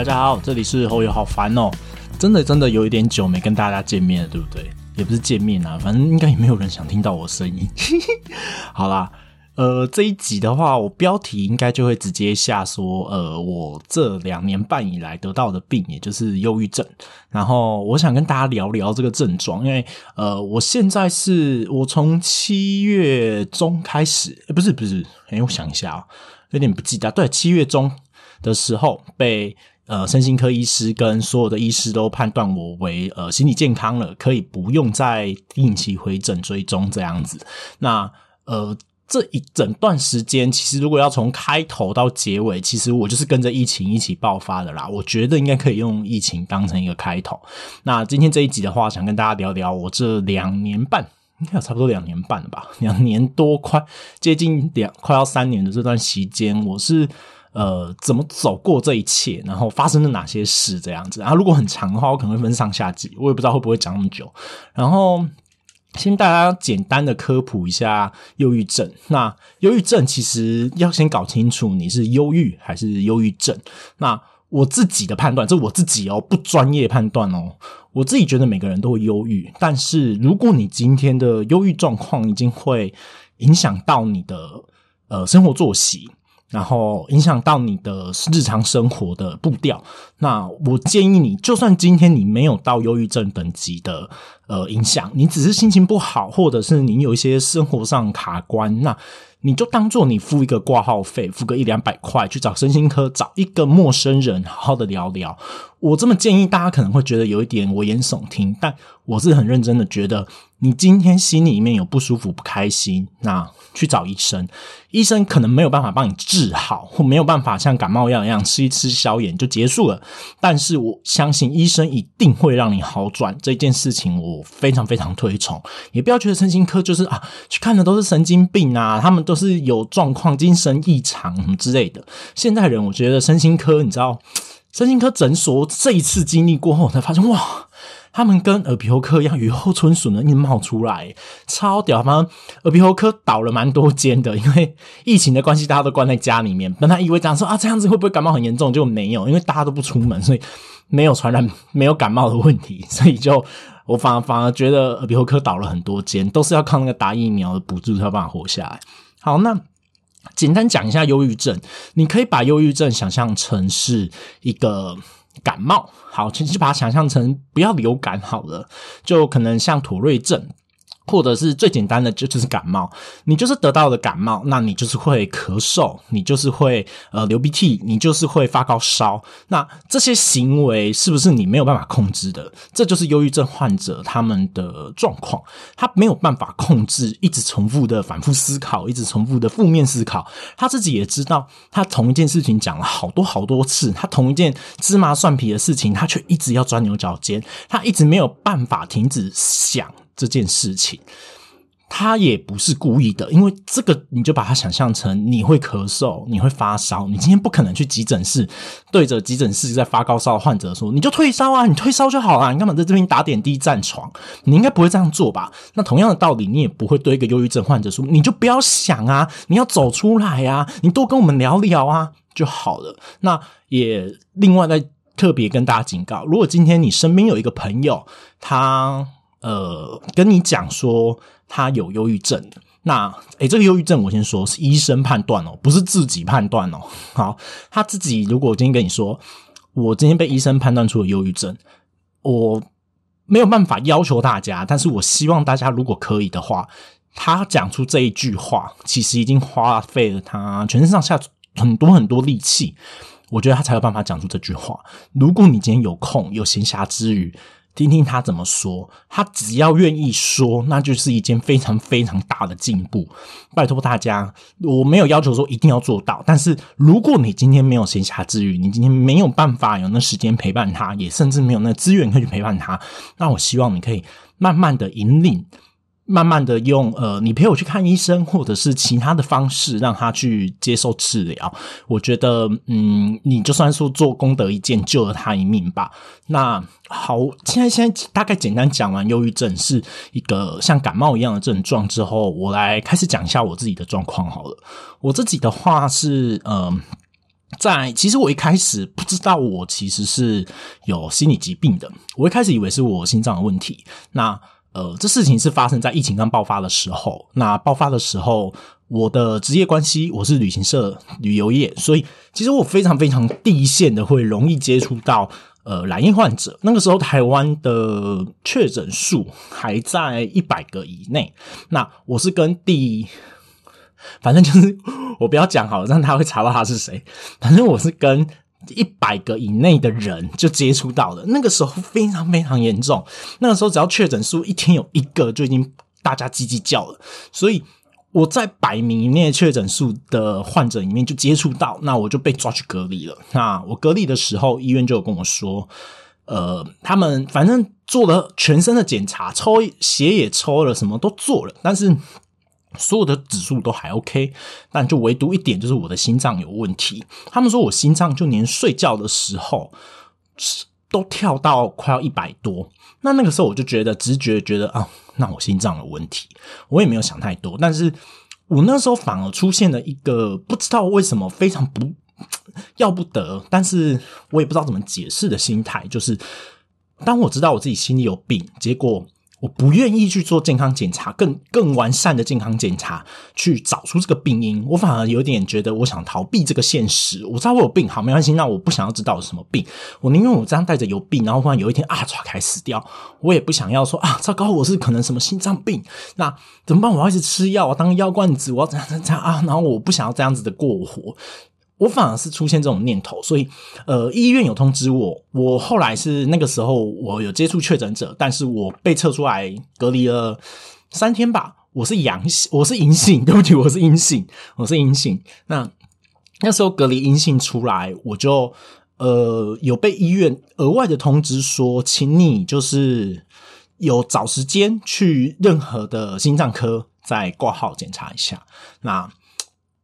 大家好，这里是侯友，好烦哦，真的真的有一点久没跟大家见面了，对不对？也不是见面啊，反正应该也没有人想听到我声音。好啦，呃，这一集的话，我标题应该就会直接下说，呃，我这两年半以来得到的病，也就是忧郁症。然后我想跟大家聊聊这个症状，因为呃，我现在是我从七月中开始，不是不是，哎，我想一下啊，有点不记得，对，七月中。的时候被呃身心科医师跟所有的医师都判断我为呃心理健康了，可以不用再定期回诊追踪这样子。那呃这一整段时间，其实如果要从开头到结尾，其实我就是跟着疫情一起爆发的啦。我觉得应该可以用疫情当成一个开头。那今天这一集的话，想跟大家聊聊我这两年半，应该有差不多两年半了吧，两年多快接近两快要三年的这段时间，我是。呃，怎么走过这一切？然后发生了哪些事？这样子啊？如果很长的话，我可能会分上下集，我也不知道会不会讲那么久。然后先大家简单的科普一下忧郁症。那忧郁症其实要先搞清楚你是忧郁还是忧郁症。那我自己的判断，这我自己哦，不专业判断哦。我自己觉得每个人都会忧郁，但是如果你今天的忧郁状况已经会影响到你的呃生活作息。然后影响到你的日常生活的步调，那我建议你，就算今天你没有到忧郁症等级的呃影响，你只是心情不好，或者是你有一些生活上卡关，那。你就当做你付一个挂号费，付个一两百块去找身心科，找一个陌生人好好的聊聊。我这么建议，大家可能会觉得有一点危言耸听，但我是很认真的，觉得你今天心里面有不舒服、不开心，那去找医生。医生可能没有办法帮你治好，或没有办法像感冒一样一样吃一吃消炎就结束了。但是我相信医生一定会让你好转。这件事情我非常非常推崇。也不要觉得身心科就是啊，去看的都是神经病啊，他们。都是有状况、精神异常什么之类的。现代人，我觉得身心科，你知道，身心科诊所这一次经历过后，才发现哇，他们跟耳鼻喉科一样，雨后春笋的一冒出来，超屌！反正耳鼻喉科倒了蛮多间的，因为疫情的关系，大家都关在家里面。本来以为讲说啊，这样子会不会感冒很严重？就没有，因为大家都不出门，所以没有传染，没有感冒的问题。所以就我反而反而觉得耳鼻喉科倒了很多间，都是要靠那个打疫苗的补助才有办法活下来。好，那简单讲一下忧郁症。你可以把忧郁症想象成是一个感冒，好，其实把它想象成不要流感好了，就可能像妥瑞症。或者是最简单的，就就是感冒，你就是得到的感冒，那你就是会咳嗽，你就是会呃流鼻涕，你就是会发高烧。那这些行为是不是你没有办法控制的？这就是忧郁症患者他们的状况，他没有办法控制，一直重复的反复思考，一直重复的负面思考。他自己也知道，他同一件事情讲了好多好多次，他同一件芝麻蒜皮的事情，他却一直要钻牛角尖，他一直没有办法停止想。这件事情，他也不是故意的，因为这个你就把它想象成你会咳嗽，你会发烧，你今天不可能去急诊室对着急诊室在发高烧的患者说，你就退烧啊，你退烧就好了，你干嘛在这边打点滴占床？你应该不会这样做吧？那同样的道理，你也不会对一个忧郁症患者说，你就不要想啊，你要走出来啊，你多跟我们聊聊啊就好了。那也另外再特别跟大家警告，如果今天你身边有一个朋友，他。呃，跟你讲说他有忧郁症，那诶，这个忧郁症我先说是医生判断哦，不是自己判断哦。好，他自己如果今天跟你说，我今天被医生判断出了忧郁症，我没有办法要求大家，但是我希望大家如果可以的话，他讲出这一句话，其实已经花费了他全身上下很多很多力气，我觉得他才有办法讲出这句话。如果你今天有空有闲暇之余。听听他怎么说，他只要愿意说，那就是一件非常非常大的进步。拜托大家，我没有要求说一定要做到，但是如果你今天没有闲暇之余，你今天没有办法有那时间陪伴他，也甚至没有那资源可以去陪伴他，那我希望你可以慢慢的引领。慢慢的用呃，你陪我去看医生，或者是其他的方式让他去接受治疗。我觉得，嗯，你就算说做功德一件，救了他一命吧。那好，现在现在大概简单讲完忧郁症是一个像感冒一样的症状之后，我来开始讲一下我自己的状况好了。我自己的话是，呃，在其实我一开始不知道我其实是有心理疾病的，我一开始以为是我心脏的问题。那呃，这事情是发生在疫情刚爆发的时候。那爆发的时候，我的职业关系我是旅行社旅游业，所以其实我非常非常第一线的会容易接触到呃染疫患者。那个时候台湾的确诊数还在一百个以内。那我是跟第。反正就是 我不要讲好了，让他会查到他是谁。反正我是跟一百个以内的人就接触到了，那个时候非常非常严重。那个时候只要确诊数一天有一个，就已经大家叽叽叫了。所以我在百名以内确诊数的患者里面就接触到，那我就被抓去隔离了。那我隔离的时候，医院就有跟我说，呃，他们反正做了全身的检查，抽血也抽了，什么都做了，但是。所有的指数都还 OK，但就唯独一点就是我的心脏有问题。他们说我心脏就连睡觉的时候都跳到快要一百多。那那个时候我就觉得直觉觉得啊，那我心脏有问题。我也没有想太多，但是我那时候反而出现了一个不知道为什么非常不要不得，但是我也不知道怎么解释的心态，就是当我知道我自己心里有病，结果。我不愿意去做健康检查，更更完善的健康检查去找出这个病因。我反而有点觉得，我想逃避这个现实。我知道我有病，好没关系。那我不想要知道什么病，我宁愿我这样带着有病，然后忽然有一天啊，唰开死掉。我也不想要说啊，糟糕，我是可能什么心脏病，那怎么办？我要一直吃药，当药罐子，我要怎样怎样啊？然后我不想要这样子的过活。我反而是出现这种念头，所以呃，医院有通知我，我后来是那个时候我有接触确诊者，但是我被测出来隔离了三天吧，我是阳性，我是阴性，对不起，我是阴性，我是阴性。那那时候隔离阴性出来，我就呃有被医院额外的通知说，请你就是有找时间去任何的心脏科再挂号检查一下。那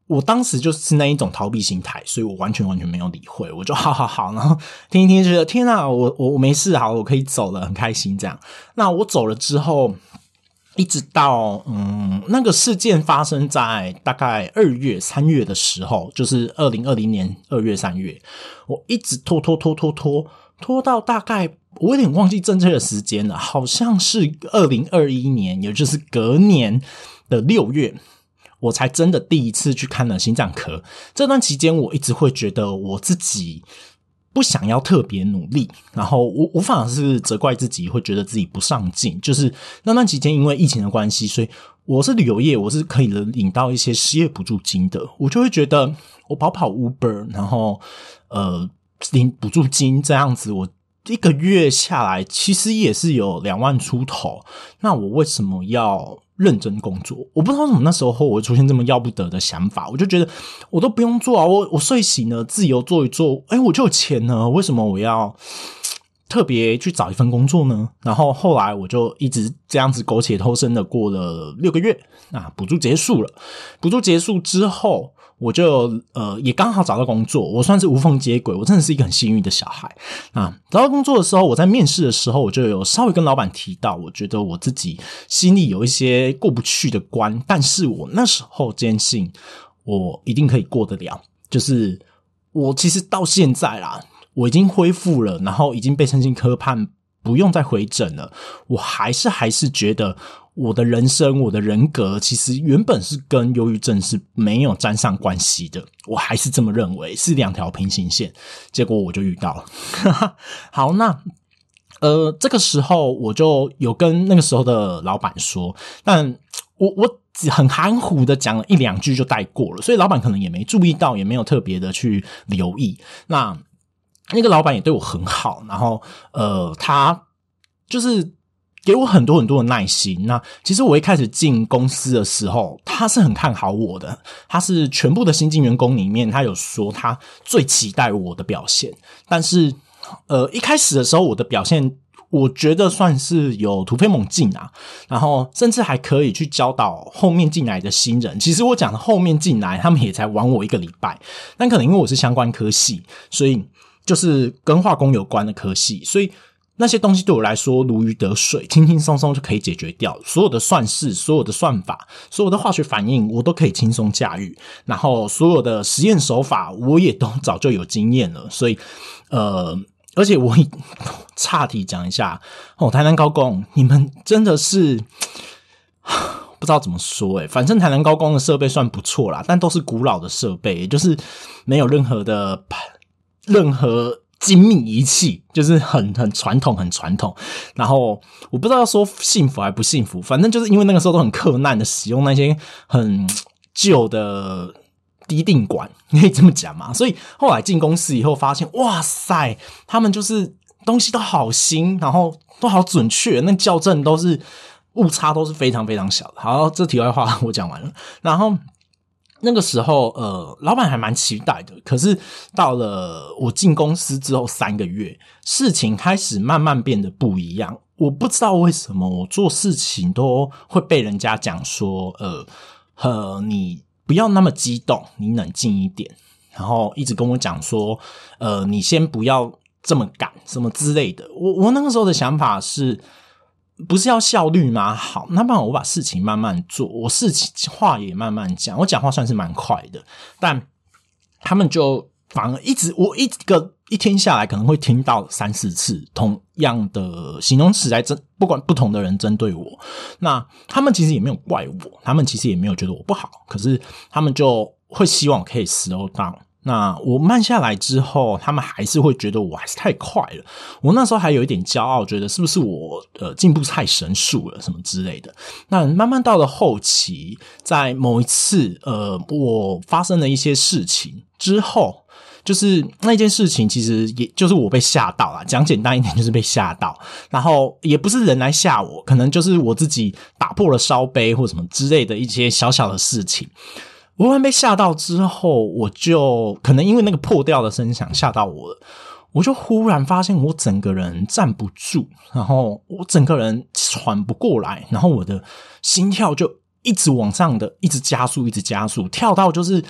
我当时就是那一种逃避心态，所以我完全完全没有理会，我就好好好，然后听一听，觉得天啊，我我我没事，好，我可以走了，很开心这样。那我走了之后，一直到嗯，那个事件发生在大概二月、三月的时候，就是二零二零年二月、三月，我一直拖拖拖拖拖拖到大概我有点忘记正确的时间了，好像是二零二一年，也就是隔年的六月。我才真的第一次去看了心脏科。这段期间，我一直会觉得我自己不想要特别努力，然后我无法是责怪自己，会觉得自己不上进。就是那段期间，因为疫情的关系，所以我是旅游业，我是可以能领到一些失业补助金的。我就会觉得，我跑跑 Uber，然后呃领补助金这样子，我一个月下来其实也是有两万出头。那我为什么要？认真工作，我不知道为什么那时候我会出现这么要不得的想法，我就觉得我都不用做啊，我我睡醒了自由做一做，哎，我就有钱了，为什么我要 特别去找一份工作呢？然后后来我就一直这样子苟且偷生的过了六个月，啊，补助结束了，补助结束之后。我就呃也刚好找到工作，我算是无缝接轨，我真的是一个很幸运的小孩啊！找到工作的时候，我在面试的时候，我就有稍微跟老板提到，我觉得我自己心里有一些过不去的关，但是我那时候坚信我一定可以过得了。就是我其实到现在啦，我已经恢复了，然后已经被身心科判不用再回诊了，我还是还是觉得。我的人生，我的人格，其实原本是跟忧郁症是没有沾上关系的。我还是这么认为，是两条平行线。结果我就遇到了。好，那呃，这个时候我就有跟那个时候的老板说，但我我很含糊的讲了一两句就带过了，所以老板可能也没注意到，也没有特别的去留意。那那个老板也对我很好，然后呃，他就是。给我很多很多的耐心。那其实我一开始进公司的时候，他是很看好我的。他是全部的新进员工里面，他有说他最期待我的表现。但是，呃，一开始的时候，我的表现我觉得算是有突飞猛进啊。然后，甚至还可以去教导后面进来的新人。其实我讲的后面进来，他们也才玩我一个礼拜。但可能因为我是相关科系，所以就是跟化工有关的科系，所以。那些东西对我来说如鱼得水，轻轻松松就可以解决掉。所有的算式、所有的算法、所有的化学反应，我都可以轻松驾驭。然后所有的实验手法，我也都早就有经验了。所以，呃，而且我 岔题讲一下哦，台南高工，你们真的是不知道怎么说诶，反正台南高工的设备算不错啦，但都是古老的设备，就是没有任何的任何。精密仪器就是很很传统，很传统。然后我不知道要说幸福还不幸福，反正就是因为那个时候都很困难的使用那些很旧的滴定管，可以这么讲嘛。所以后来进公司以后发现，哇塞，他们就是东西都好新，然后都好准确，那校正都是误差都是非常非常小的。好，这题外话我讲完了，然后。那个时候，呃，老板还蛮期待的。可是到了我进公司之后三个月，事情开始慢慢变得不一样。我不知道为什么，我做事情都会被人家讲说，呃，呃，你不要那么激动，你冷静一点。然后一直跟我讲说，呃，你先不要这么赶，什么之类的。我我那个时候的想法是。不是要效率吗？好，那不然我把事情慢慢做，我事情话也慢慢讲。我讲话算是蛮快的，但他们就反而一直，我一个一天下来可能会听到三四次同样的形容词来针，不管不同的人针对我。那他们其实也没有怪我，他们其实也没有觉得我不好，可是他们就会希望我可以 slow down。那我慢下来之后，他们还是会觉得我还是太快了。我那时候还有一点骄傲，觉得是不是我呃进步太神速了，什么之类的。那慢慢到了后期，在某一次呃，我发生了一些事情之后，就是那件事情其实也就是我被吓到了。讲简单一点，就是被吓到。然后也不是人来吓我，可能就是我自己打破了烧杯或什么之类的一些小小的事情。我然被吓到之后，我就可能因为那个破掉的声响吓到我了，我就忽然发现我整个人站不住，然后我整个人喘不过来，然后我的心跳就一直往上的，一直加速，一直加速，跳到就是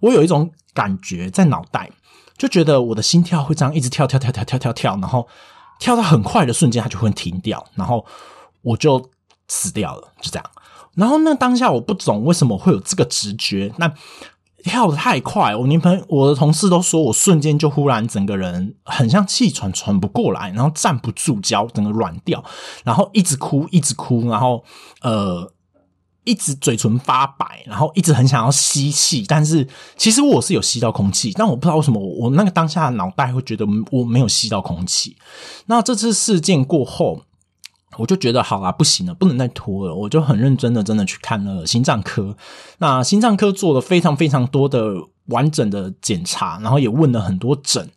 我有一种感觉在脑袋，就觉得我的心跳会这样一直跳跳跳跳跳跳跳，然后跳到很快的瞬间，它就会停掉，然后我就死掉了，就这样。然后那当下我不懂为什么会有这个直觉，那跳的太快，我女朋友、我的同事都说我瞬间就忽然整个人很像气喘喘不过来，然后站不住脚，整个软掉，然后一直哭一直哭，然后呃一直嘴唇发白，然后一直很想要吸气，但是其实我是有吸到空气，但我不知道为什么我那个当下脑袋会觉得我没有吸到空气。那这次事件过后。我就觉得好啦，不行了，不能再拖了。我就很认真的，真的去看了心脏科。那心脏科做了非常非常多的完整的检查，然后也问了很多诊。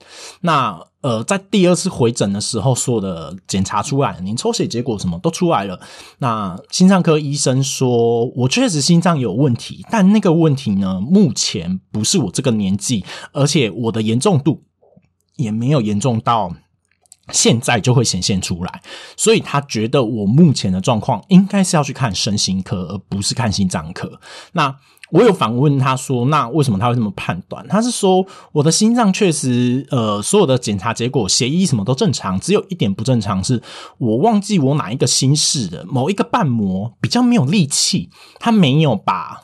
那呃，在第二次回诊的时候，所有的检查出来，您抽血结果什么都出来了。那心脏科医生说，我确实心脏有问题，但那个问题呢，目前不是我这个年纪，而且我的严重度也没有严重到。现在就会显现出来，所以他觉得我目前的状况应该是要去看身心科，而不是看心脏科。那我有反问他说：“那为什么他会这么判断？”他是说：“我的心脏确实，呃，所有的检查结果、协议什么都正常，只有一点不正常，是我忘记我哪一个心室的某一个瓣膜比较没有力气，它没有把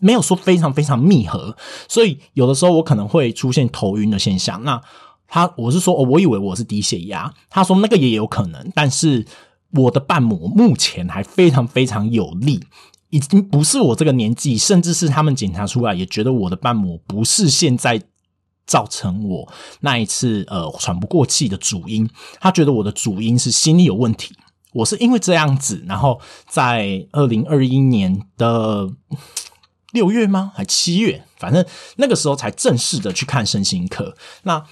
没有说非常非常密合，所以有的时候我可能会出现头晕的现象。”那他我是说，我以为我是低血压。他说那个也有可能，但是我的瓣膜目前还非常非常有力，已经不是我这个年纪，甚至是他们检查出来也觉得我的瓣膜不是现在造成我那一次呃喘不过气的主因。他觉得我的主因是心理有问题。我是因为这样子，然后在二零二一年的六月吗？还七月？反正那个时候才正式的去看身心科。那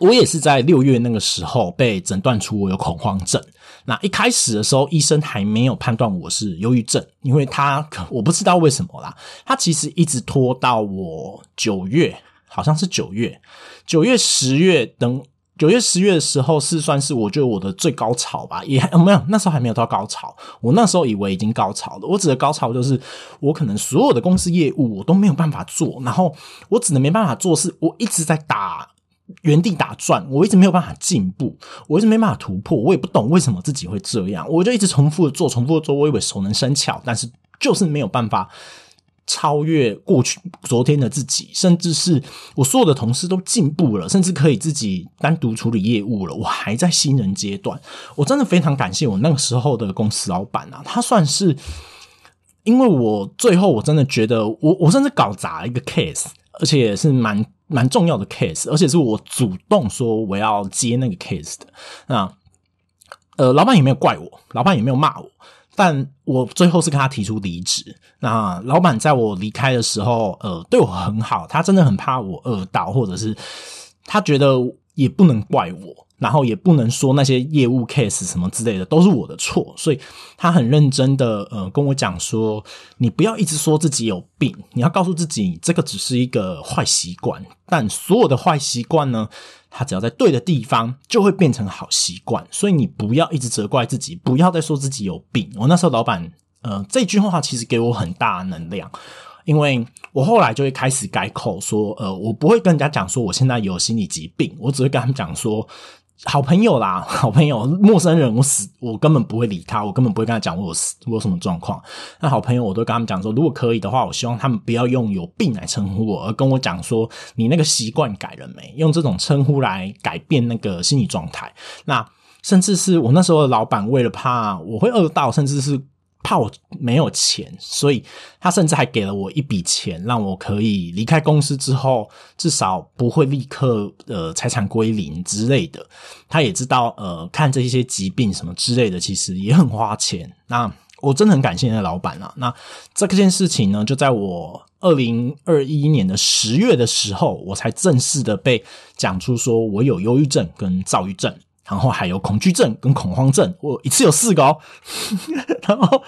我也是在六月那个时候被诊断出我有恐慌症。那一开始的时候，医生还没有判断我是忧郁症，因为他我不知道为什么啦。他其实一直拖到我九月，好像是九月、九月、十月等九月、十月的时候，是算是我觉得我的最高潮吧。也没有那时候还没有到高潮，我那时候以为已经高潮了。我指的高潮就是我可能所有的公司业务我都没有办法做，然后我只能没办法做，是我一直在打。原地打转，我一直没有办法进步，我一直没办法突破，我也不懂为什么自己会这样，我就一直重复的做，重复的做，我以为熟能生巧，但是就是没有办法。超越过去昨天的自己，甚至是我所有的同事都进步了，甚至可以自己单独处理业务了。我还在新人阶段，我真的非常感谢我那个时候的公司老板啊，他算是因为我最后我真的觉得我我甚至搞砸了一个 case，而且是蛮蛮重要的 case，而且是我主动说我要接那个 case 的。那呃，老板也没有怪我，老板也没有骂我。但我最后是跟他提出离职。那老板在我离开的时候，呃，对我很好，他真的很怕我饿到，或者是他觉得也不能怪我，然后也不能说那些业务 case 什么之类的都是我的错，所以他很认真的呃跟我讲说，你不要一直说自己有病，你要告诉自己这个只是一个坏习惯，但所有的坏习惯呢。他只要在对的地方，就会变成好习惯。所以你不要一直责怪自己，不要再说自己有病。我那时候老板，呃，这句话其实给我很大能量，因为我后来就会开始改口说，呃，我不会跟人家讲说我现在有心理疾病，我只会跟他们讲说。好朋友啦，好朋友，陌生人我死，我根本不会理他，我根本不会跟他讲我死我有什么状况。那好朋友，我都跟他们讲说，如果可以的话，我希望他们不要用有病来称呼我，而跟我讲说你那个习惯改了没？用这种称呼来改变那个心理状态。那甚至是我那时候的老板，为了怕我会饿到，甚至是。怕我没有钱，所以他甚至还给了我一笔钱，让我可以离开公司之后，至少不会立刻呃财产归零之类的。他也知道呃看这些疾病什么之类的，其实也很花钱。那我真的很感谢那老板啊。那这件事情呢，就在我二零二一年的十月的时候，我才正式的被讲出说我有忧郁症跟躁郁症。然后还有恐惧症跟恐慌症，我一次有四个哦。然后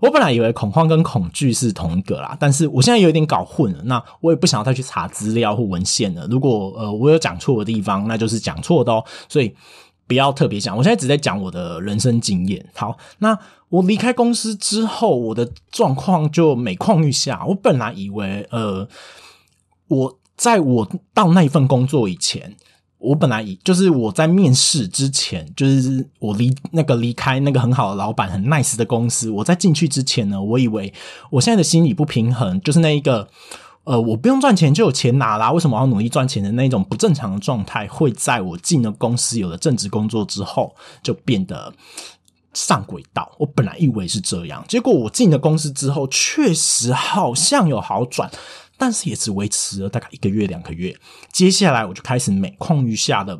我本来以为恐慌跟恐惧是同一个啦，但是我现在有点搞混了。那我也不想要再去查资料或文献了。如果呃我有讲错的地方，那就是讲错的哦。所以不要特别讲，我现在只在讲我的人生经验。好，那我离开公司之后，我的状况就每况愈下。我本来以为呃我在我到那一份工作以前。我本来以就是我在面试之前，就是我离那个离开那个很好的老板很 nice 的公司，我在进去之前呢，我以为我现在的心理不平衡，就是那一个呃，我不用赚钱就有钱拿啦，为什么要努力赚钱的那种不正常的状态，会在我进了公司有了正职工作之后就变得上轨道。我本来以为是这样，结果我进了公司之后，确实好像有好转。但是也只维持了大概一个月两个月，接下来我就开始每况愈下的，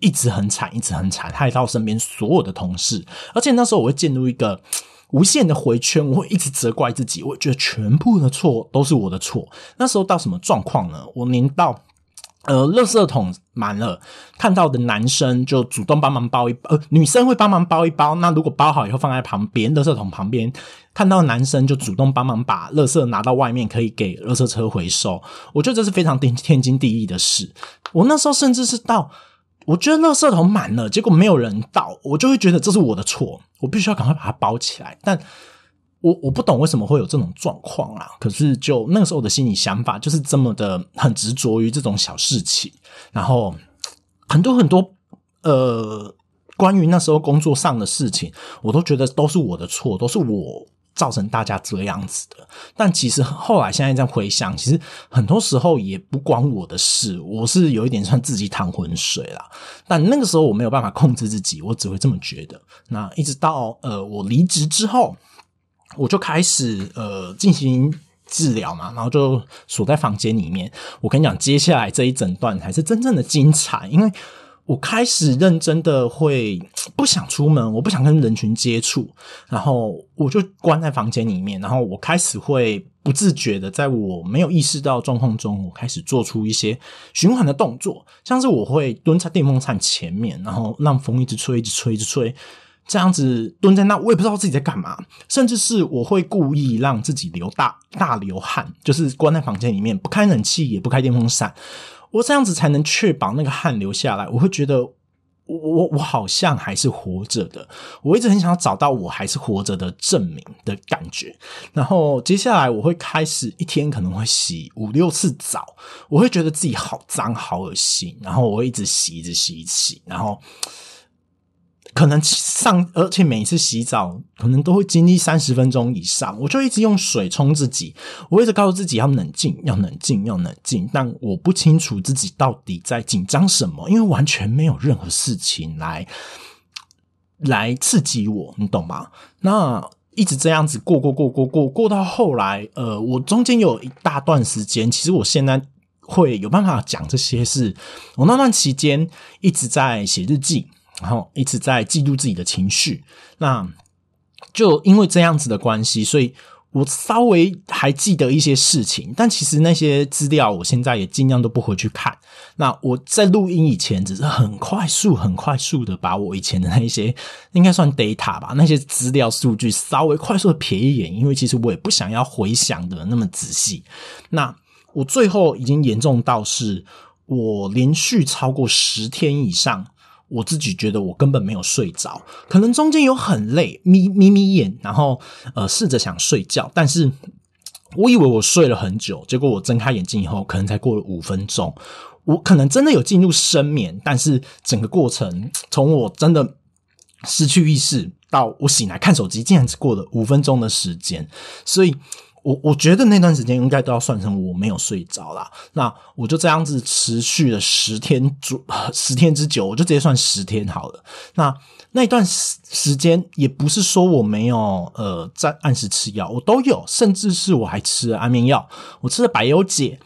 一直很惨，一直很惨，害到身边所有的同事。而且那时候我会进入一个 无限的回圈，我会一直责怪自己，我觉得全部的错都是我的错。那时候到什么状况呢？我连到。呃，垃圾桶满了，看到的男生就主动帮忙包一包，呃，女生会帮忙包一包。那如果包好以后放在旁边，垃圾桶旁边，看到男生就主动帮忙把垃圾拿到外面，可以给垃圾车回收。我觉得这是非常天天经地义的事。我那时候甚至是到，我觉得垃圾桶满了，结果没有人倒，我就会觉得这是我的错，我必须要赶快把它包起来。但我我不懂为什么会有这种状况啊！可是就那个时候的心理想法就是这么的很执着于这种小事情，然后很多很多呃关于那时候工作上的事情，我都觉得都是我的错，都是我造成大家这样子的。但其实后来现在在回想，其实很多时候也不关我的事，我是有一点算自己淌浑水啦。但那个时候我没有办法控制自己，我只会这么觉得。那一直到呃我离职之后。我就开始呃进行治疗嘛，然后就锁在房间里面。我跟你讲，接下来这一整段才是真正的精彩，因为我开始认真的会不想出门，我不想跟人群接触，然后我就关在房间里面，然后我开始会不自觉的，在我没有意识到状况中，我开始做出一些循环的动作，像是我会蹲在电风扇前面，然后让风一直吹，一直吹，一直吹。这样子蹲在那，我也不知道自己在干嘛，甚至是我会故意让自己流大大流汗，就是关在房间里面，不开冷气，也不开电风扇，我这样子才能确保那个汗流下来。我会觉得我我我好像还是活着的，我一直很想要找到我还是活着的证明的感觉。然后接下来我会开始一天可能会洗五六次澡，我会觉得自己好脏好恶心，然后我会一直洗一直洗一直洗，然后。可能上，而且每一次洗澡可能都会经历三十分钟以上，我就一直用水冲自己，我一直告诉自己要冷静，要冷静，要冷静。但我不清楚自己到底在紧张什么，因为完全没有任何事情来来刺激我，你懂吗？那一直这样子过过过过过过到后来，呃，我中间有一大段时间，其实我现在会有办法讲这些事。我那段期间一直在写日记。然后一直在记录自己的情绪，那就因为这样子的关系，所以我稍微还记得一些事情，但其实那些资料我现在也尽量都不回去看。那我在录音以前，只是很快速、很快速的把我以前的那些应该算 data 吧，那些资料数据稍微快速的瞥一眼，因为其实我也不想要回想的那么仔细。那我最后已经严重到是我连续超过十天以上。我自己觉得我根本没有睡着，可能中间有很累，眯眯眯眼，然后呃试着想睡觉，但是我以为我睡了很久，结果我睁开眼睛以后，可能才过了五分钟，我可能真的有进入深眠，但是整个过程从我真的失去意识到我醒来看手机，竟然只过了五分钟的时间，所以。我我觉得那段时间应该都要算成我没有睡着啦。那我就这样子持续了十天左 十天之久，我就直接算十天好了。那那段时时间也不是说我没有呃在按时吃药，我都有，甚至是我还吃了安眠药，我吃了百忧解，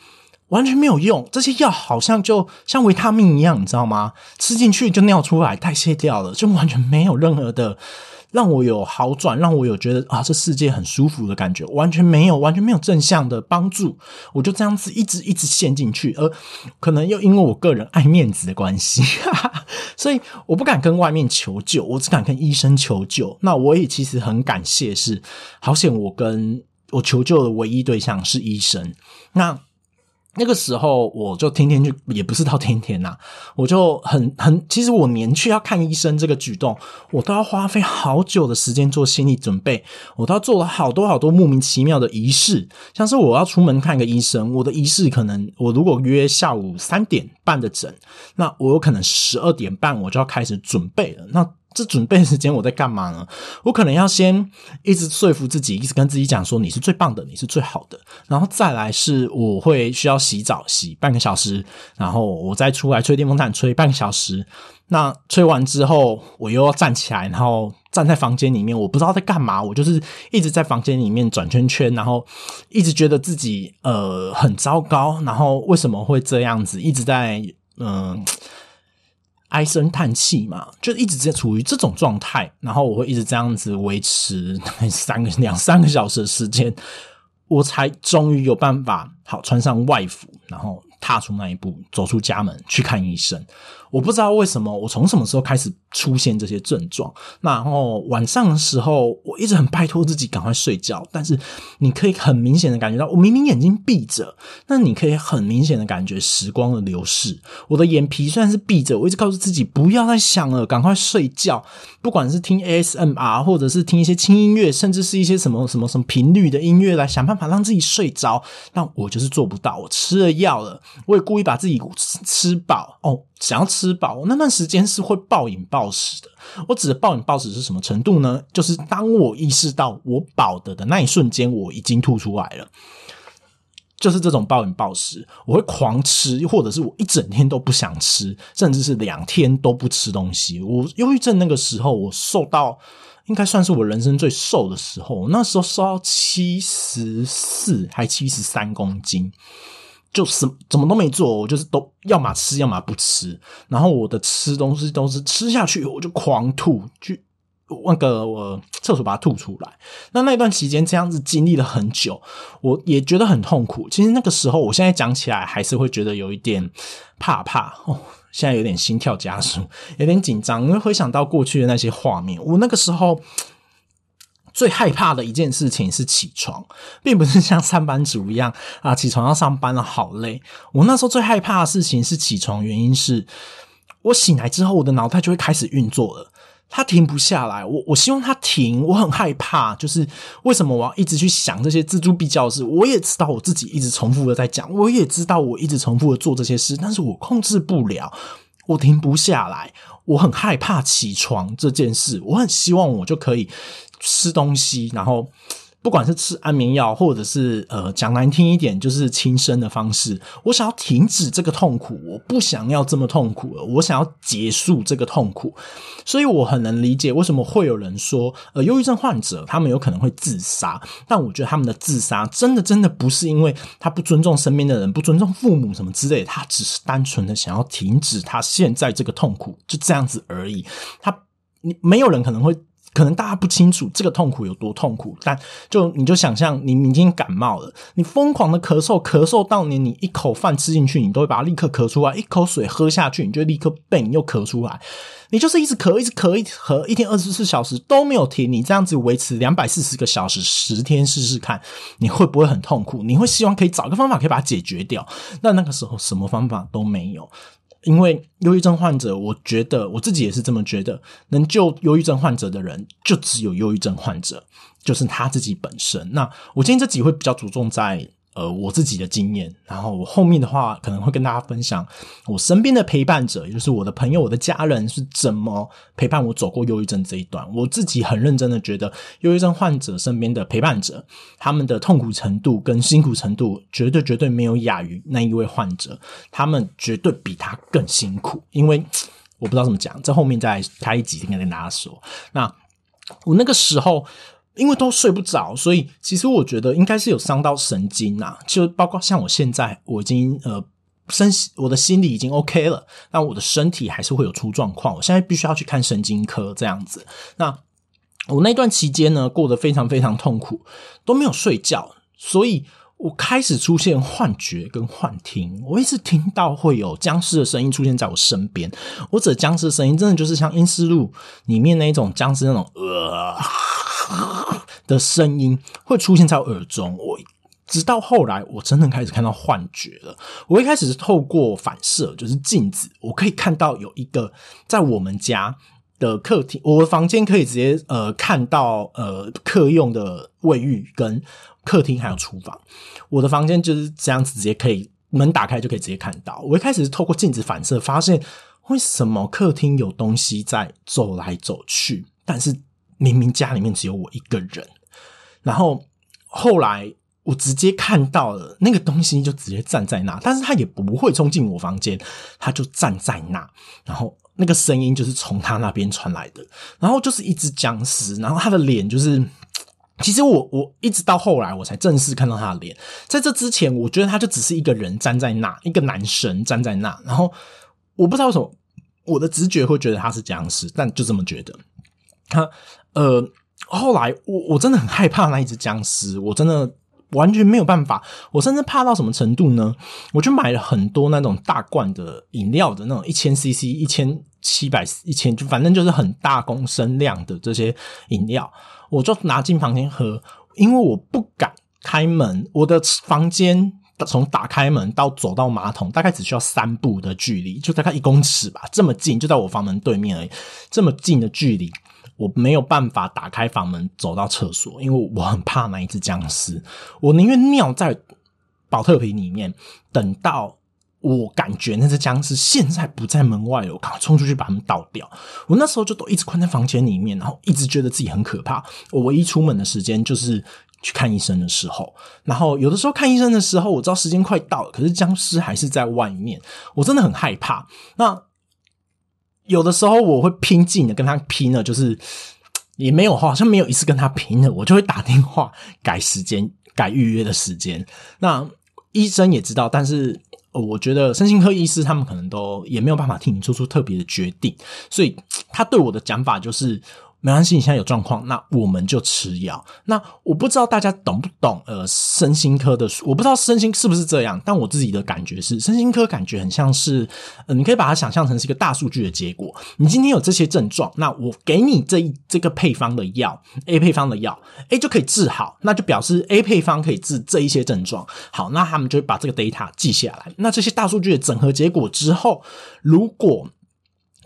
完全没有用。这些药好像就像维他命一样，你知道吗？吃进去就尿出来，代谢掉了，就完全没有任何的。让我有好转，让我有觉得啊，这世界很舒服的感觉，完全没有，完全没有正向的帮助。我就这样子一直一直陷进去，而可能又因为我个人爱面子的关系，所以我不敢跟外面求救，我只敢跟医生求救。那我也其实很感谢，是好险，我跟我求救的唯一对象是医生。那。那个时候，我就天天去，也不是到天天呐，我就很很，其实我连去要看医生这个举动，我都要花费好久的时间做心理准备，我都要做了好多好多莫名其妙的仪式，像是我要出门看个医生，我的仪式可能，我如果约下午三点半的诊，那我有可能十二点半我就要开始准备了，那。这准备时间我在干嘛呢？我可能要先一直说服自己，一直跟自己讲说你是最棒的，你是最好的。然后再来是我会需要洗澡，洗半个小时，然后我再出来吹电风扇，吹半个小时。那吹完之后，我又要站起来，然后站在房间里面，我不知道在干嘛，我就是一直在房间里面转圈圈，然后一直觉得自己呃很糟糕，然后为什么会这样子，一直在嗯。唉声叹气嘛，就一直在处于这种状态，然后我会一直这样子维持 三个两三个小时的时间，我才终于有办法好穿上外服，然后踏出那一步，走出家门去看医生。我不知道为什么，我从什么时候开始出现这些症状。然后晚上的时候，我一直很拜托自己赶快睡觉，但是你可以很明显的感觉到，我明明眼睛闭着，那你可以很明显的感觉时光的流逝。我的眼皮虽然是闭着，我一直告诉自己不要再想了，赶快睡觉。不管是听 ASMR，或者是听一些轻音乐，甚至是一些什么什么什么频率的音乐，来想办法让自己睡着。但我就是做不到。我吃了药了，我也故意把自己吃饱哦。想要吃饱，那段时间是会暴饮暴食的。我指的暴饮暴食是什么程度呢？就是当我意识到我饱的的那一瞬间，我已经吐出来了。就是这种暴饮暴食，我会狂吃，或者是我一整天都不想吃，甚至是两天都不吃东西。我忧郁症那个时候，我瘦到应该算是我人生最瘦的时候，那时候瘦到七十四还七十三公斤。就什怎么都没做，我就是都要么吃，要么不吃。然后我的吃东西都是吃下去，我就狂吐，就那个我厕所把它吐出来。那那段期间这样子经历了很久，我也觉得很痛苦。其实那个时候，我现在讲起来还是会觉得有一点怕怕哦。现在有点心跳加速，有点紧张，因为回想到过去的那些画面，我那个时候。最害怕的一件事情是起床，并不是像上班族一样啊，起床要上班了，好累。我那时候最害怕的事情是起床，原因是我醒来之后，我的脑袋就会开始运作了。它停不下来，我我希望它停，我很害怕，就是为什么我要一直去想这些锱铢必较的事？我也知道我自己一直重复的在讲，我也知道我一直重复的做这些事，但是我控制不了，我停不下来，我很害怕起床这件事，我很希望我就可以吃东西，然后。不管是吃安眠药，或者是呃讲难听一点，就是轻生的方式，我想要停止这个痛苦，我不想要这么痛苦了，我想要结束这个痛苦，所以我很能理解为什么会有人说，呃，忧郁症患者他们有可能会自杀，但我觉得他们的自杀真的真的不是因为他不尊重身边的人，不尊重父母什么之类，他只是单纯的想要停止他现在这个痛苦，就这样子而已。他你没有人可能会。可能大家不清楚这个痛苦有多痛苦，但就你就想象你已经感冒了，你疯狂的咳嗽，咳嗽到连你一口饭吃进去，你都会把它立刻咳出来；一口水喝下去，你就立刻病又咳出来。你就是一直咳，一直咳，一咳，一天二十四小时都没有停。你这样子维持两百四十个小时，十天试试看，你会不会很痛苦？你会希望可以找个方法可以把它解决掉？那那个时候什么方法都没有。因为忧郁症患者，我觉得我自己也是这么觉得，能救忧郁症患者的人，就只有忧郁症患者，就是他自己本身。那我今天这集会比较着重在。呃，我自己的经验，然后我后面的话可能会跟大家分享我身边的陪伴者，也就是我的朋友、我的家人是怎么陪伴我走过忧郁症这一段。我自己很认真的觉得，忧郁症患者身边的陪伴者，他们的痛苦程度跟辛苦程度，绝对绝对没有亚于那一位患者，他们绝对比他更辛苦。因为我不知道怎么讲，在后面再开一集应该跟大家说。那我那个时候。因为都睡不着，所以其实我觉得应该是有伤到神经呐。就包括像我现在，我已经呃身我的心理已经 OK 了，那我的身体还是会有出状况。我现在必须要去看神经科这样子。那我那段期间呢，过得非常非常痛苦，都没有睡觉，所以我开始出现幻觉跟幻听。我一直听到会有僵尸的声音出现在我身边。我指僵尸的声音，真的就是像《阴尸路》里面那种僵尸那种呃。的声音会出现在耳中，我直到后来我真的开始看到幻觉了。我一开始是透过反射，就是镜子，我可以看到有一个在我们家的客厅，我的房间可以直接呃看到呃客用的卫浴跟客厅还有厨房。我的房间就是这样子，直接可以门打开就可以直接看到。我一开始是透过镜子反射，发现为什么客厅有东西在走来走去，但是。明明家里面只有我一个人，然后后来我直接看到了那个东西，就直接站在那，但是他也不会冲进我房间，他就站在那，然后那个声音就是从他那边传来的，然后就是一只僵尸，然后他的脸就是，其实我我一直到后来我才正式看到他的脸，在这之前，我觉得他就只是一个人站在那，一个男神站在那，然后我不知道为什么我的直觉会觉得他是僵尸，但就这么觉得。他。呃，后来我我真的很害怕那一只僵尸，我真的完全没有办法，我甚至怕到什么程度呢？我就买了很多那种大罐的饮料的那种一千 CC、一千七百、一千，就反正就是很大公升量的这些饮料，我就拿进房间喝，因为我不敢开门，我的房间从打开门到走到马桶大概只需要三步的距离，就大概一公尺吧，这么近，就在我房门对面而已，这么近的距离。我没有办法打开房门走到厕所，因为我很怕那一只僵尸。我宁愿尿在保特瓶里面，等到我感觉那只僵尸现在不在门外了，我赶快冲出去把它们倒掉。我那时候就都一直关在房间里面，然后一直觉得自己很可怕。我唯一出门的时间就是去看医生的时候，然后有的时候看医生的时候，我知道时间快到了，可是僵尸还是在外面，我真的很害怕。那。有的时候我会拼劲的跟他拼了，就是也没有好像没有一次跟他拼了，我就会打电话改时间、改预约的时间。那医生也知道，但是我觉得身心科医师他们可能都也没有办法替你做出特别的决定，所以他对我的讲法就是。没关系，你现在有状况，那我们就吃药。那我不知道大家懂不懂呃，身心科的，我不知道身心是不是这样，但我自己的感觉是，身心科感觉很像是，呃，你可以把它想象成是一个大数据的结果。你今天有这些症状，那我给你这一这个配方的药，A 配方的药，A 就可以治好，那就表示 A 配方可以治这一些症状。好，那他们就会把这个 data 记下来。那这些大数据的整合结果之后，如果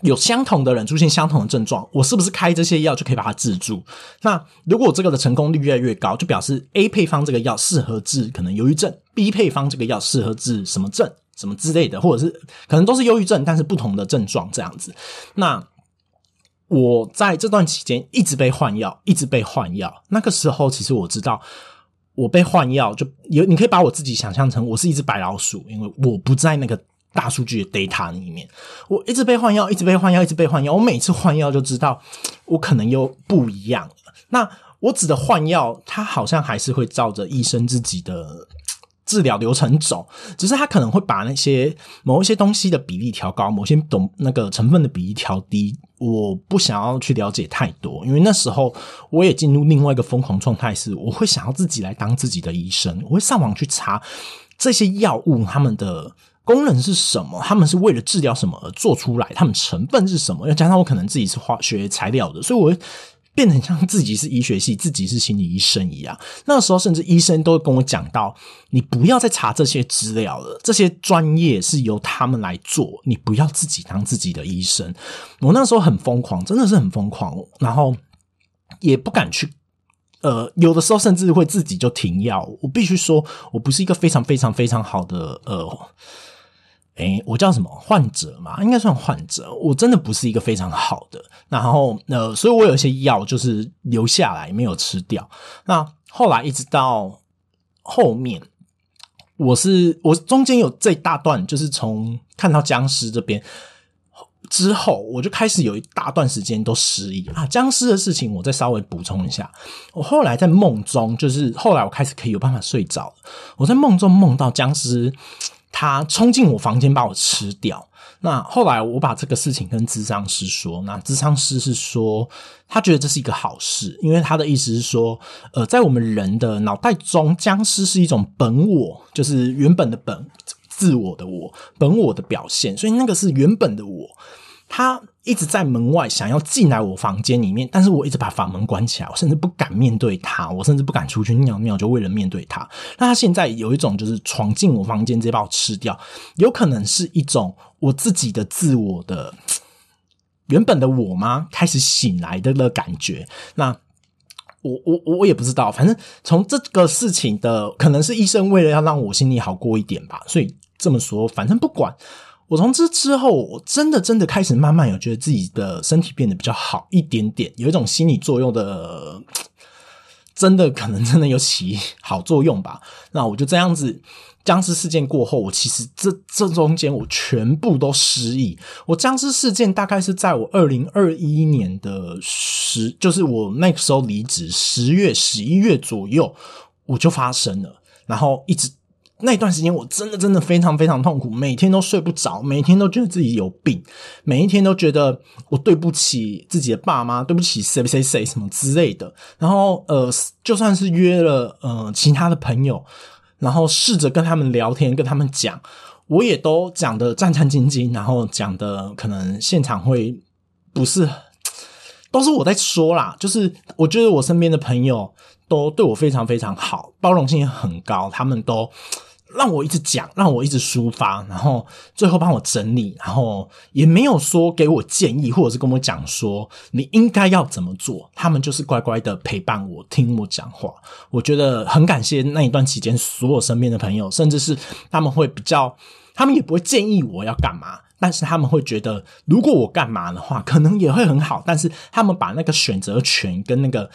有相同的人出现相同的症状，我是不是开这些药就可以把它治住？那如果这个的成功率越来越高，就表示 A 配方这个药适合治可能忧郁症，B 配方这个药适合治什么症、什么之类的，或者是可能都是忧郁症，但是不同的症状这样子。那我在这段期间一直被换药，一直被换药。那个时候，其实我知道我被换药，就有你可以把我自己想象成我是一只白老鼠，因为我不在那个。大数据的 data 里面，我一直被换药，一直被换药，一直被换药。我每次换药就知道，我可能又不一样了。那我指的换药，它好像还是会照着医生自己的治疗流程走，只是他可能会把那些某一些东西的比例调高，某些懂那个成分的比例调低。我不想要去了解太多，因为那时候我也进入另外一个疯狂状态，是我会想要自己来当自己的医生，我会上网去查这些药物他们的。功能是什么？他们是为了治疗什么而做出来？他们成分是什么？要加上我可能自己是化学材料的，所以我变成像自己是医学系，自己是心理医生一样。那时候，甚至医生都跟我讲到：“你不要再查这些资料了，这些专业是由他们来做，你不要自己当自己的医生。”我那时候很疯狂，真的是很疯狂，然后也不敢去。呃，有的时候甚至会自己就停药。我必须说，我不是一个非常非常非常好的呃。哎，我叫什么患者嘛？应该算患者。我真的不是一个非常好的，然后呃，所以我有一些药就是留下来没有吃掉。那后来一直到后面，我是我中间有这一大段，就是从看到僵尸这边之后，我就开始有一大段时间都失忆啊。僵尸的事情，我再稍微补充一下。我后来在梦中，就是后来我开始可以有办法睡着。我在梦中梦到僵尸。他冲进我房间把我吃掉。那后来我把这个事情跟智商师说，那智商师是说他觉得这是一个好事，因为他的意思是说，呃，在我们人的脑袋中，僵尸是一种本我，就是原本的本自我的我，本我的表现，所以那个是原本的我。他一直在门外想要进来我房间里面，但是我一直把房门关起来，我甚至不敢面对他，我甚至不敢出去尿尿，就为了面对他。那他现在有一种就是闯进我房间直接把我吃掉，有可能是一种我自己的自我的原本的我吗？开始醒来的的感觉。那我我我也不知道，反正从这个事情的可能是医生为了要让我心里好过一点吧，所以这么说，反正不管。我从这之后，我真的真的开始慢慢有觉得自己的身体变得比较好一点点，有一种心理作用的，真的可能真的有起好作用吧。那我就这样子，僵尸事件过后，我其实这这中间我全部都失忆。我僵尸事件大概是在我二零二一年的十，就是我那个时候离职十月十一月左右，我就发生了，然后一直。那段时间我真的真的非常非常痛苦，每天都睡不着，每天都觉得自己有病，每一天都觉得我对不起自己的爸妈，对不起谁谁谁什么之类的。然后呃，就算是约了呃其他的朋友，然后试着跟他们聊天，跟他们讲，我也都讲的战战兢兢，然后讲的可能现场会不是，都是我在说啦。就是我觉得我身边的朋友都对我非常非常好，包容性也很高，他们都。让我一直讲，让我一直抒发，然后最后帮我整理，然后也没有说给我建议，或者是跟我讲说你应该要怎么做。他们就是乖乖的陪伴我，听我讲话。我觉得很感谢那一段期间所有身边的朋友，甚至是他们会比较，他们也不会建议我要干嘛，但是他们会觉得如果我干嘛的话，可能也会很好。但是他们把那个选择权跟那个。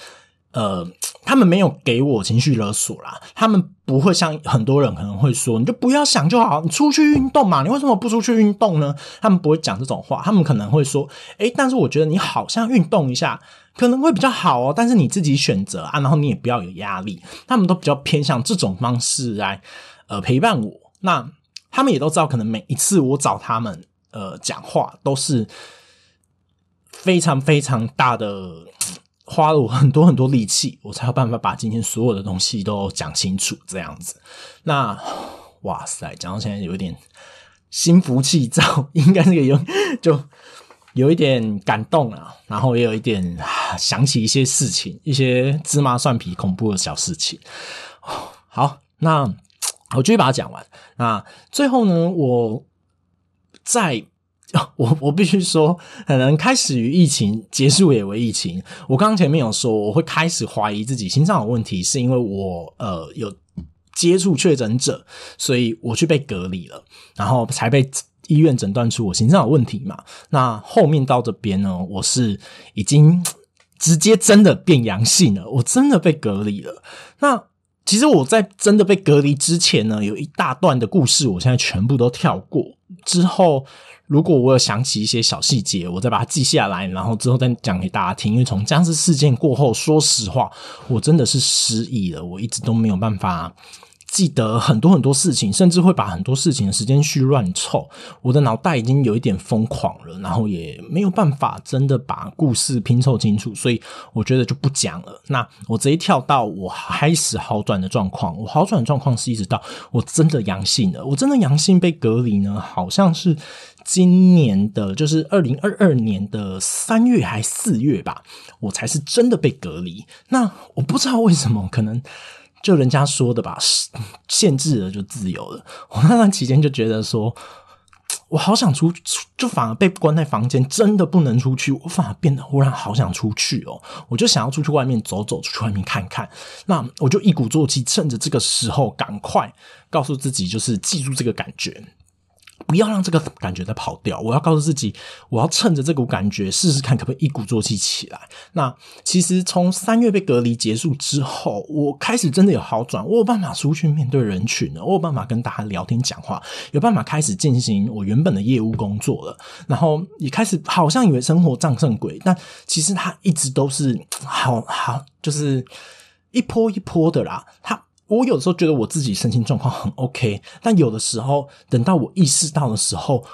呃，他们没有给我情绪勒索啦，他们不会像很多人可能会说，你就不要想就好，你出去运动嘛，你为什么不出去运动呢？他们不会讲这种话，他们可能会说，诶，但是我觉得你好像运动一下可能会比较好哦，但是你自己选择啊，然后你也不要有压力，他们都比较偏向这种方式来呃陪伴我。那他们也都知道，可能每一次我找他们呃讲话都是非常非常大的。花了我很多很多力气，我才有办法把今天所有的东西都讲清楚。这样子，那哇塞，讲到现在有一点心浮气躁，应该是有就有一点感动了，然后也有一点想起一些事情，一些芝麻蒜皮恐怖的小事情。好，那我继续把它讲完。那最后呢，我在。我我必须说，可能开始于疫情，结束也为疫情。我刚刚前面有说，我会开始怀疑自己心脏有问题，是因为我呃有接触确诊者，所以我去被隔离了，然后才被医院诊断出我心脏有问题嘛。那后面到这边呢，我是已经直接真的变阳性了，我真的被隔离了。那其实我在真的被隔离之前呢，有一大段的故事，我现在全部都跳过。之后，如果我有想起一些小细节，我再把它记下来，然后之后再讲给大家听。因为从僵尸事件过后，说实话，我真的是失忆了，我一直都没有办法。记得很多很多事情，甚至会把很多事情的时间序乱凑。我的脑袋已经有一点疯狂了，然后也没有办法真的把故事拼凑清楚，所以我觉得就不讲了。那我直接跳到我开始好转的状况。我好转的状况是一直到我真的阳性了，我真的阳性被隔离呢，好像是今年的，就是二零二二年的三月还四月吧，我才是真的被隔离。那我不知道为什么，可能。就人家说的吧，限制了就自由了。我那段期间就觉得说，我好想出，就反而被关在房间，真的不能出去。我反而变得忽然好想出去哦，我就想要出去外面走走，出去外面看看。那我就一鼓作气，趁着这个时候，赶快告诉自己，就是记住这个感觉。不要让这个感觉再跑掉。我要告诉自己，我要趁着这股感觉试试看，可不可以一鼓作气起来。那其实从三月被隔离结束之后，我开始真的有好转，我有办法出去面对人群了，我有办法跟大家聊天讲话，有办法开始进行我原本的业务工作了。然后也开始好像以为生活战胜鬼，但其实它一直都是好好，就是一波一波的啦。它。我有时候觉得我自己身心状况很 OK，但有的时候等到我意识到的时候，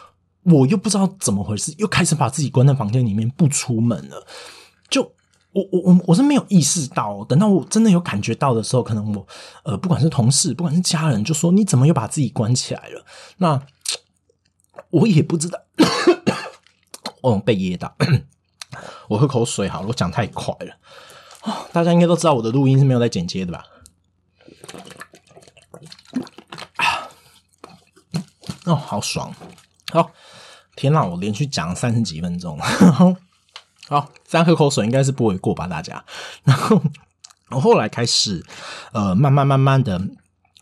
我又不知道怎么回事，又开始把自己关在房间里面不出门了。就我我我我是没有意识到，等到我真的有感觉到的时候，可能我呃不管是同事，不管是家人，就说你怎么又把自己关起来了？那我也不知道，哦被噎到，我喝口水好了，我讲太快了啊！大家应该都知道我的录音是没有在剪接的吧？哦，好爽！好，天哪，我连续讲了三十几分钟。好，这样喝口水应该是不为过吧？大家。然后我后来开始，呃，慢慢慢慢的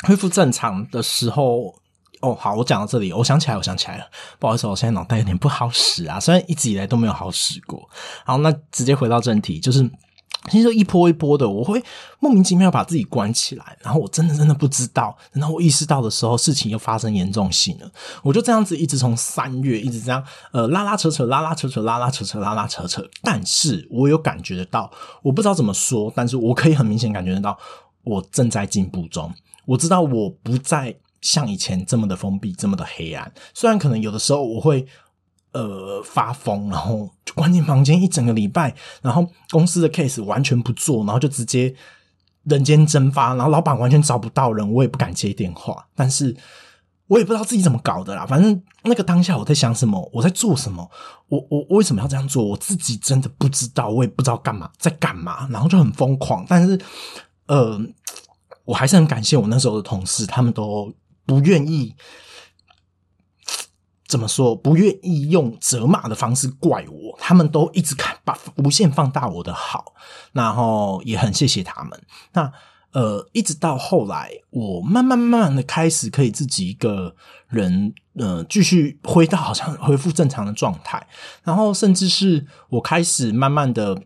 恢复正常的时候，哦，好，我讲到这里，我想起来，我想起来了。不好意思，我现在脑袋有点不好使啊，虽然一直以来都没有好使过。好，那直接回到正题，就是。其实一波一波的，我会莫名其妙把自己关起来，然后我真的真的不知道，等到我意识到的时候，事情又发生严重性了。我就这样子一直从三月一直这样，呃，拉拉扯扯，拉拉扯扯，拉拉扯扯，拉拉扯扯。但是我有感觉得到，我不知道怎么说，但是我可以很明显感觉得到，我正在进步中。我知道我不再像以前这么的封闭，这么的黑暗。虽然可能有的时候我会。呃，发疯，然后就关进房间一整个礼拜，然后公司的 case 完全不做，然后就直接人间蒸发，然后老板完全找不到人，我也不敢接电话，但是我也不知道自己怎么搞的啦。反正那个当下我在想什么，我在做什么，我我我为什么要这样做，我自己真的不知道，我也不知道干嘛在干嘛，然后就很疯狂。但是，呃，我还是很感谢我那时候的同事，他们都不愿意。怎么说？不愿意用责骂的方式怪我，他们都一直看，把无限放大我的好，然后也很谢谢他们。那呃，一直到后来，我慢慢慢慢的开始可以自己一个人，呃，继续回到好像恢复正常的状态，然后甚至是我开始慢慢的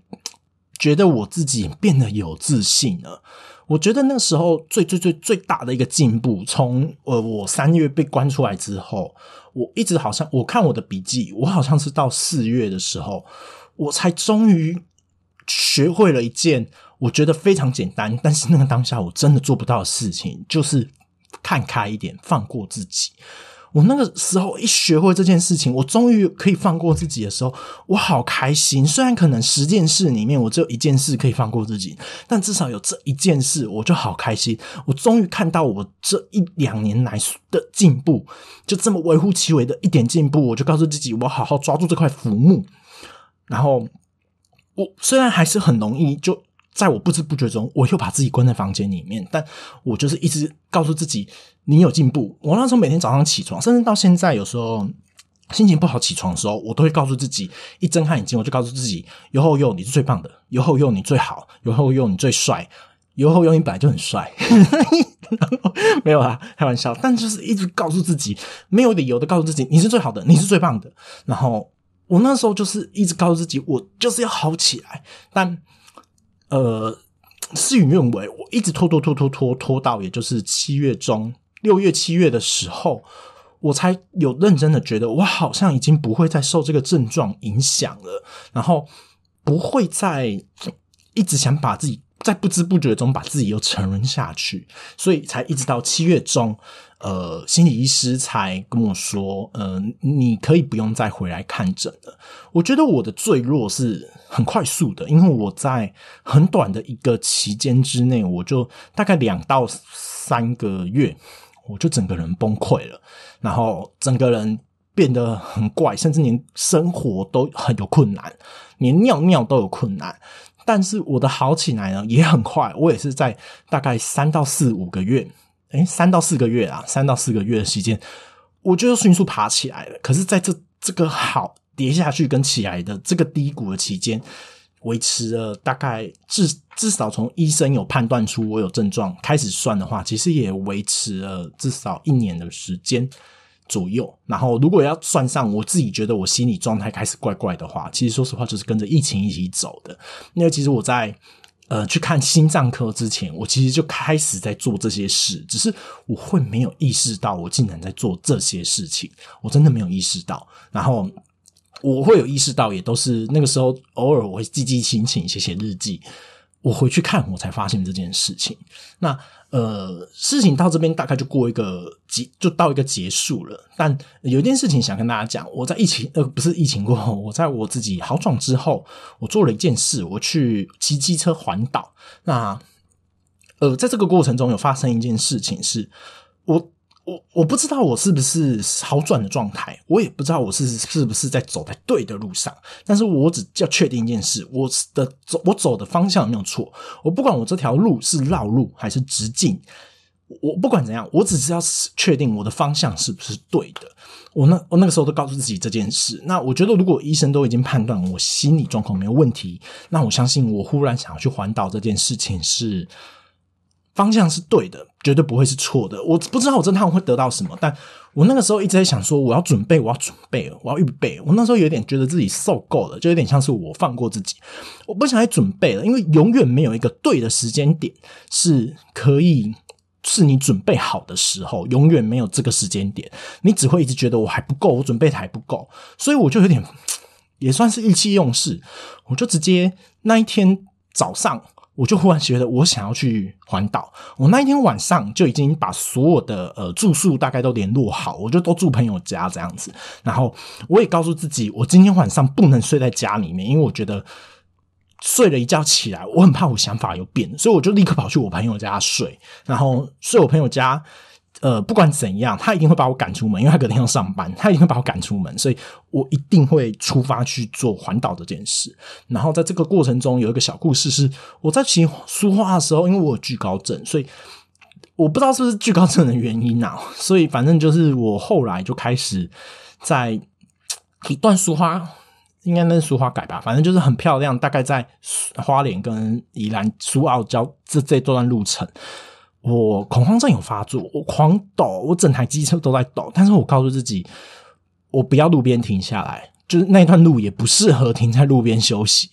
觉得我自己变得有自信了。我觉得那时候最最最最大的一个进步，从呃我三月被关出来之后。我一直好像我看我的笔记，我好像是到四月的时候，我才终于学会了一件我觉得非常简单，但是那个当下我真的做不到的事情，就是看开一点，放过自己。我那个时候一学会这件事情，我终于可以放过自己的时候，我好开心。虽然可能十件事里面我只有一件事可以放过自己，但至少有这一件事，我就好开心。我终于看到我这一两年来的进步，就这么微乎其微的一点进步，我就告诉自己，我好好抓住这块浮木。然后，我虽然还是很容易就。在我不知不觉中，我又把自己关在房间里面，但我就是一直告诉自己，你有进步。我那时候每天早上起床，甚至到现在，有时候心情不好起床的时候，我都会告诉自己，一睁开眼睛我就告诉自己，尤后用你是最棒的，尤后用你最好，尤后用你最帅，尤后用你本来就很帅，没有啦，开玩笑，但就是一直告诉自己，没有理由的告诉自己你是最好的，你是最棒的。然后我那时候就是一直告诉自己，我就是要好起来，但呃事与愿违，我一直拖拖拖拖拖拖到也就是七月中六月七月的时候。我才有认真的觉得，我好像已经不会再受这个症状影响了，然后不会再一直想把自己在不知不觉中把自己又沉沦下去，所以才一直到七月中，呃，心理医师才跟我说，呃，你可以不用再回来看诊了。我觉得我的坠落是很快速的，因为我在很短的一个期间之内，我就大概两到三个月。我就整个人崩溃了，然后整个人变得很怪，甚至连生活都很有困难，连尿尿都有困难。但是我的好起来呢也很快，我也是在大概三到四五个月，诶三到四个月啊，三到四个月的时间，我就迅速爬起来了。可是在这这个好跌下去跟起来的这个低谷的期间。维持了大概至至少从医生有判断出我有症状开始算的话，其实也维持了至少一年的时间左右。然后如果要算上我自己觉得我心理状态开始怪怪的话，其实说实话就是跟着疫情一起走的。因为其实我在呃去看心脏科之前，我其实就开始在做这些事，只是我会没有意识到我竟然在做这些事情，我真的没有意识到。然后。我会有意识到，也都是那个时候，偶尔我会记记心情，写写日记。我回去看，我才发现这件事情。那呃，事情到这边大概就过一个结，就到一个结束了。但有一件事情想跟大家讲，我在疫情呃不是疫情过后，我在我自己好转之后，我做了一件事，我去骑机车环岛。那呃，在这个过程中有发生一件事情，是我。我我不知道我是不是好转的状态，我也不知道我是是不是在走在对的路上。但是我只要确定一件事，我的走我走的方向有没有错。我不管我这条路是绕路还是直径，我不管怎样，我只是要确定我的方向是不是对的。我那我那个时候都告诉自己这件事。那我觉得，如果医生都已经判断我心理状况没有问题，那我相信我忽然想要去环岛这件事情是。方向是对的，绝对不会是错的。我不知道我这趟会得到什么，但我那个时候一直在想说，我要准备，我要准备，我要预备。我那时候有点觉得自己受够了，就有点像是我放过自己，我不想再准备了，因为永远没有一个对的时间点是可以是你准备好的时候，永远没有这个时间点，你只会一直觉得我还不够，我准备的还不够，所以我就有点 也算是意气用事，我就直接那一天早上。我就忽然觉得，我想要去环岛。我那一天晚上就已经把所有的呃住宿大概都联络好，我就都住朋友家这样子。然后我也告诉自己，我今天晚上不能睡在家里面，因为我觉得睡了一觉起来，我很怕我想法有变，所以我就立刻跑去我朋友家睡。然后睡我朋友家。呃，不管怎样，他一定会把我赶出门，因为他隔天要上班，他一定会把我赶出门，所以我一定会出发去做环岛这件事。然后在这个过程中，有一个小故事是，我在骑书画的时候，因为我有惧高症，所以我不知道是不是惧高症的原因啊，所以反正就是我后来就开始在一段书画，应该那是书画改吧，反正就是很漂亮，大概在花莲跟宜兰苏澳交这这段路程。我恐慌症有发作，我狂抖，我整台机车都在抖。但是我告诉自己，我不要路边停下来，就是那段路也不适合停在路边休息。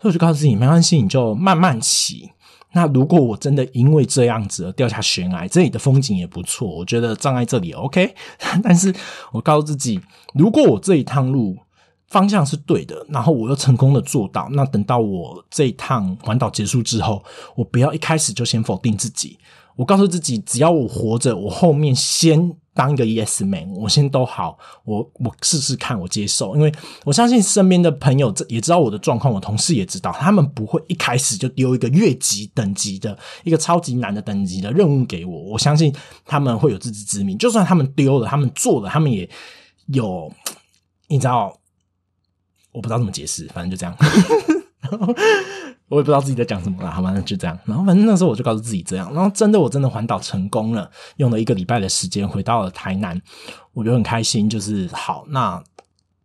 所以我就告诉自己，没关系，你就慢慢骑。那如果我真的因为这样子而掉下悬崖，这里的风景也不错，我觉得站在这里 OK。但是我告诉自己，如果我这一趟路方向是对的，然后我又成功的做到，那等到我这一趟环岛结束之后，我不要一开始就先否定自己。我告诉自己，只要我活着，我后面先当一个 yes man，我先都好，我我试试看，我接受，因为我相信身边的朋友也知道我的状况，我同事也知道，他们不会一开始就丢一个越级等级的一个超级难的等级的任务给我，我相信他们会有自知之明，就算他们丢了，他们做了，他们也有，你知道，我不知道怎么解释，反正就这样。我也不知道自己在讲什么了，好吧，那就这样。然后反正那时候我就告诉自己这样。然后真的，我真的环岛成功了，用了一个礼拜的时间回到了台南，我就很开心。就是好，那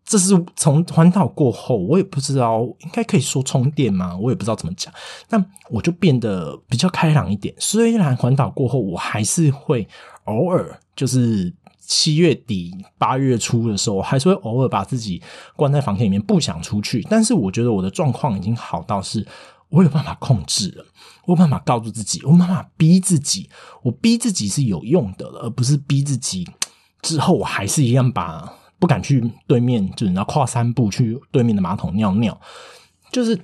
这是从环岛过后，我也不知道应该可以说充电吗？我也不知道怎么讲。但我就变得比较开朗一点。虽然环岛过后，我还是会偶尔就是七月底八月初的时候，还是会偶尔把自己关在房间里面，不想出去。但是我觉得我的状况已经好到是。我有办法控制了，我有办法告诉自己，我有办法逼自己，我逼自己是有用的了，而不是逼自己之后我还是一样把不敢去对面，就是要跨三步去对面的马桶尿尿，就是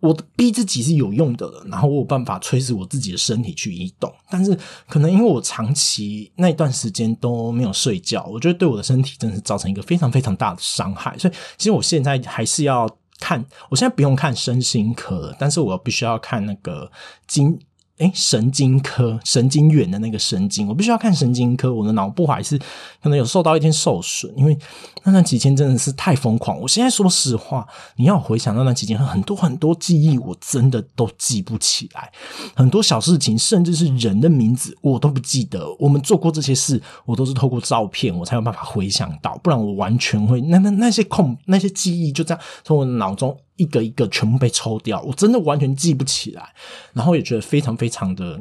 我逼自己是有用的，然后我有办法催使我自己的身体去移动，但是可能因为我长期那段时间都没有睡觉，我觉得对我的身体真的是造成一个非常非常大的伤害，所以其实我现在还是要。看，我现在不用看身心科，但是我必须要看那个经。哎，神经科神经元的那个神经，我必须要看神经科。我的脑部还是可能有受到一点受损，因为那段期间真的是太疯狂。我现在说实话，你要回想那段期间，很多很多记忆，我真的都记不起来。很多小事情，甚至是人的名字，我都不记得。我们做过这些事，我都是透过照片，我才有办法回想到，不然我完全会那那那些空那些记忆就这样从我脑中。一个一个全部被抽掉，我真的完全记不起来，然后也觉得非常非常的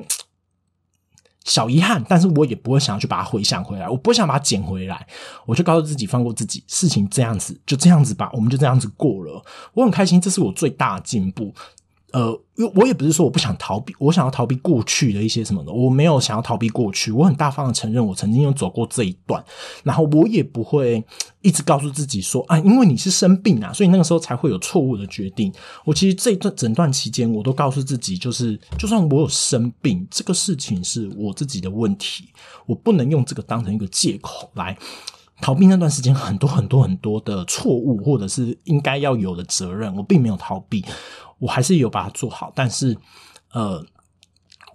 小遗憾，但是我也不会想要去把它回想回来，我不想把它捡回来，我就告诉自己放过自己，事情这样子就这样子吧，我们就这样子过了，我很开心，这是我最大的进步。呃，因我也不是说我不想逃避，我想要逃避过去的一些什么的，我没有想要逃避过去，我很大方的承认我曾经有走过这一段，然后我也不会一直告诉自己说啊，因为你是生病啊，所以那个时候才会有错误的决定。我其实这一段整段期间，我都告诉自己，就是就算我有生病，这个事情是我自己的问题，我不能用这个当成一个借口来逃避那段时间很多很多很多的错误，或者是应该要有的责任，我并没有逃避。我还是有把它做好，但是，呃，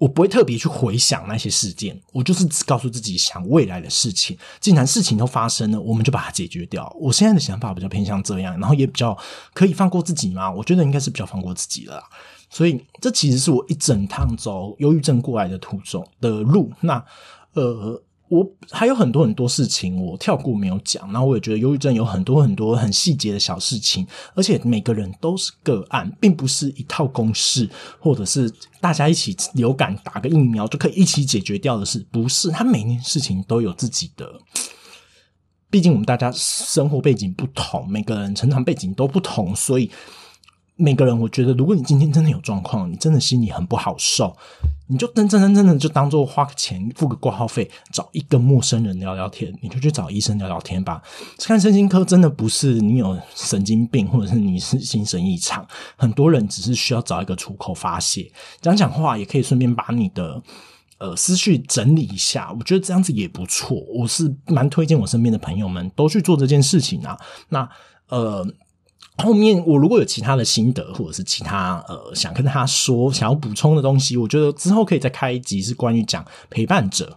我不会特别去回想那些事件，我就是只告诉自己想未来的事情。既然事情都发生了，我们就把它解决掉。我现在的想法比较偏向这样，然后也比较可以放过自己嘛。我觉得应该是比较放过自己了。所以，这其实是我一整趟走忧郁症过来的途中的路。那，呃。我还有很多很多事情我跳过没有讲，然后我也觉得忧郁症有很多很多很细节的小事情，而且每个人都是个案，并不是一套公式，或者是大家一起流感打个疫苗就可以一起解决掉的事，不是。他每件事情都有自己的，毕竟我们大家生活背景不同，每个人成长背景都不同，所以。每个人，我觉得，如果你今天真的有状况，你真的心里很不好受，你就真真真正的就当做花个钱付个挂号费，找一个陌生人聊聊天，你就去找医生聊聊天吧。看身心科真的不是你有神经病，或者是你是精神异常，很多人只是需要找一个出口发泄，讲讲话也可以顺便把你的呃思绪整理一下。我觉得这样子也不错，我是蛮推荐我身边的朋友们都去做这件事情啊。那呃。后面我如果有其他的心得，或者是其他呃想跟他说、想要补充的东西，我觉得之后可以再开一集，是关于讲陪伴者，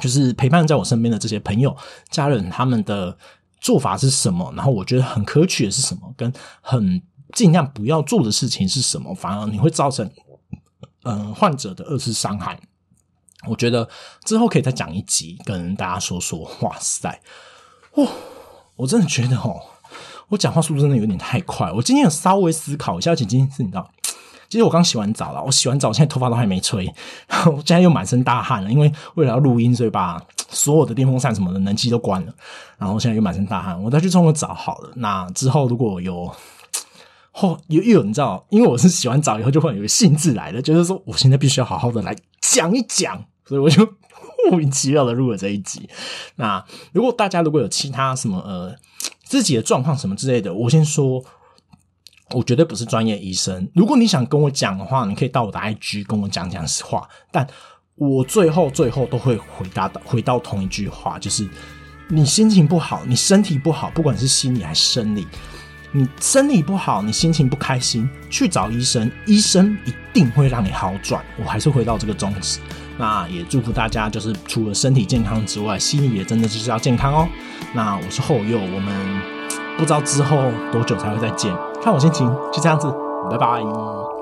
就是陪伴在我身边的这些朋友、家人，他们的做法是什么？然后我觉得很可取的是什么？跟很尽量不要做的事情是什么？反而你会造成嗯患者的二次伤害。我觉得之后可以再讲一集，跟大家说说。哇塞，哦，我真的觉得哦。我讲话速度真的有点太快。我今天有稍微思考一下，而且今天是你知道，其实我刚洗完澡了。我洗完澡，现在头发都还没吹，我现在又满身大汗了。因为为了要录音，所以把 所有的电风扇什么的冷气都关了。然后现在又满身大汗，我再去冲个澡好了。那之后如果有 后又有你知道，因为我是洗完澡以后就会有个兴致来了，就是说我现在必须要好好的来讲一讲，所以我就 莫名其妙的录了这一集。那如果大家如果有其他什么呃。自己的状况什么之类的，我先说，我绝对不是专业医生。如果你想跟我讲的话，你可以到我的 IG 跟我讲讲实话。但我最后最后都会回答的，回到同一句话，就是你心情不好，你身体不好，不管是心理还是生理，你身体不好，你心情不开心，去找医生，医生一定会让你好转。我还是回到这个宗旨。那也祝福大家，就是除了身体健康之外，心理也真的就是要健康哦。那我是后佑，我们不知道之后多久才会再见，看我心情，就这样子，拜拜。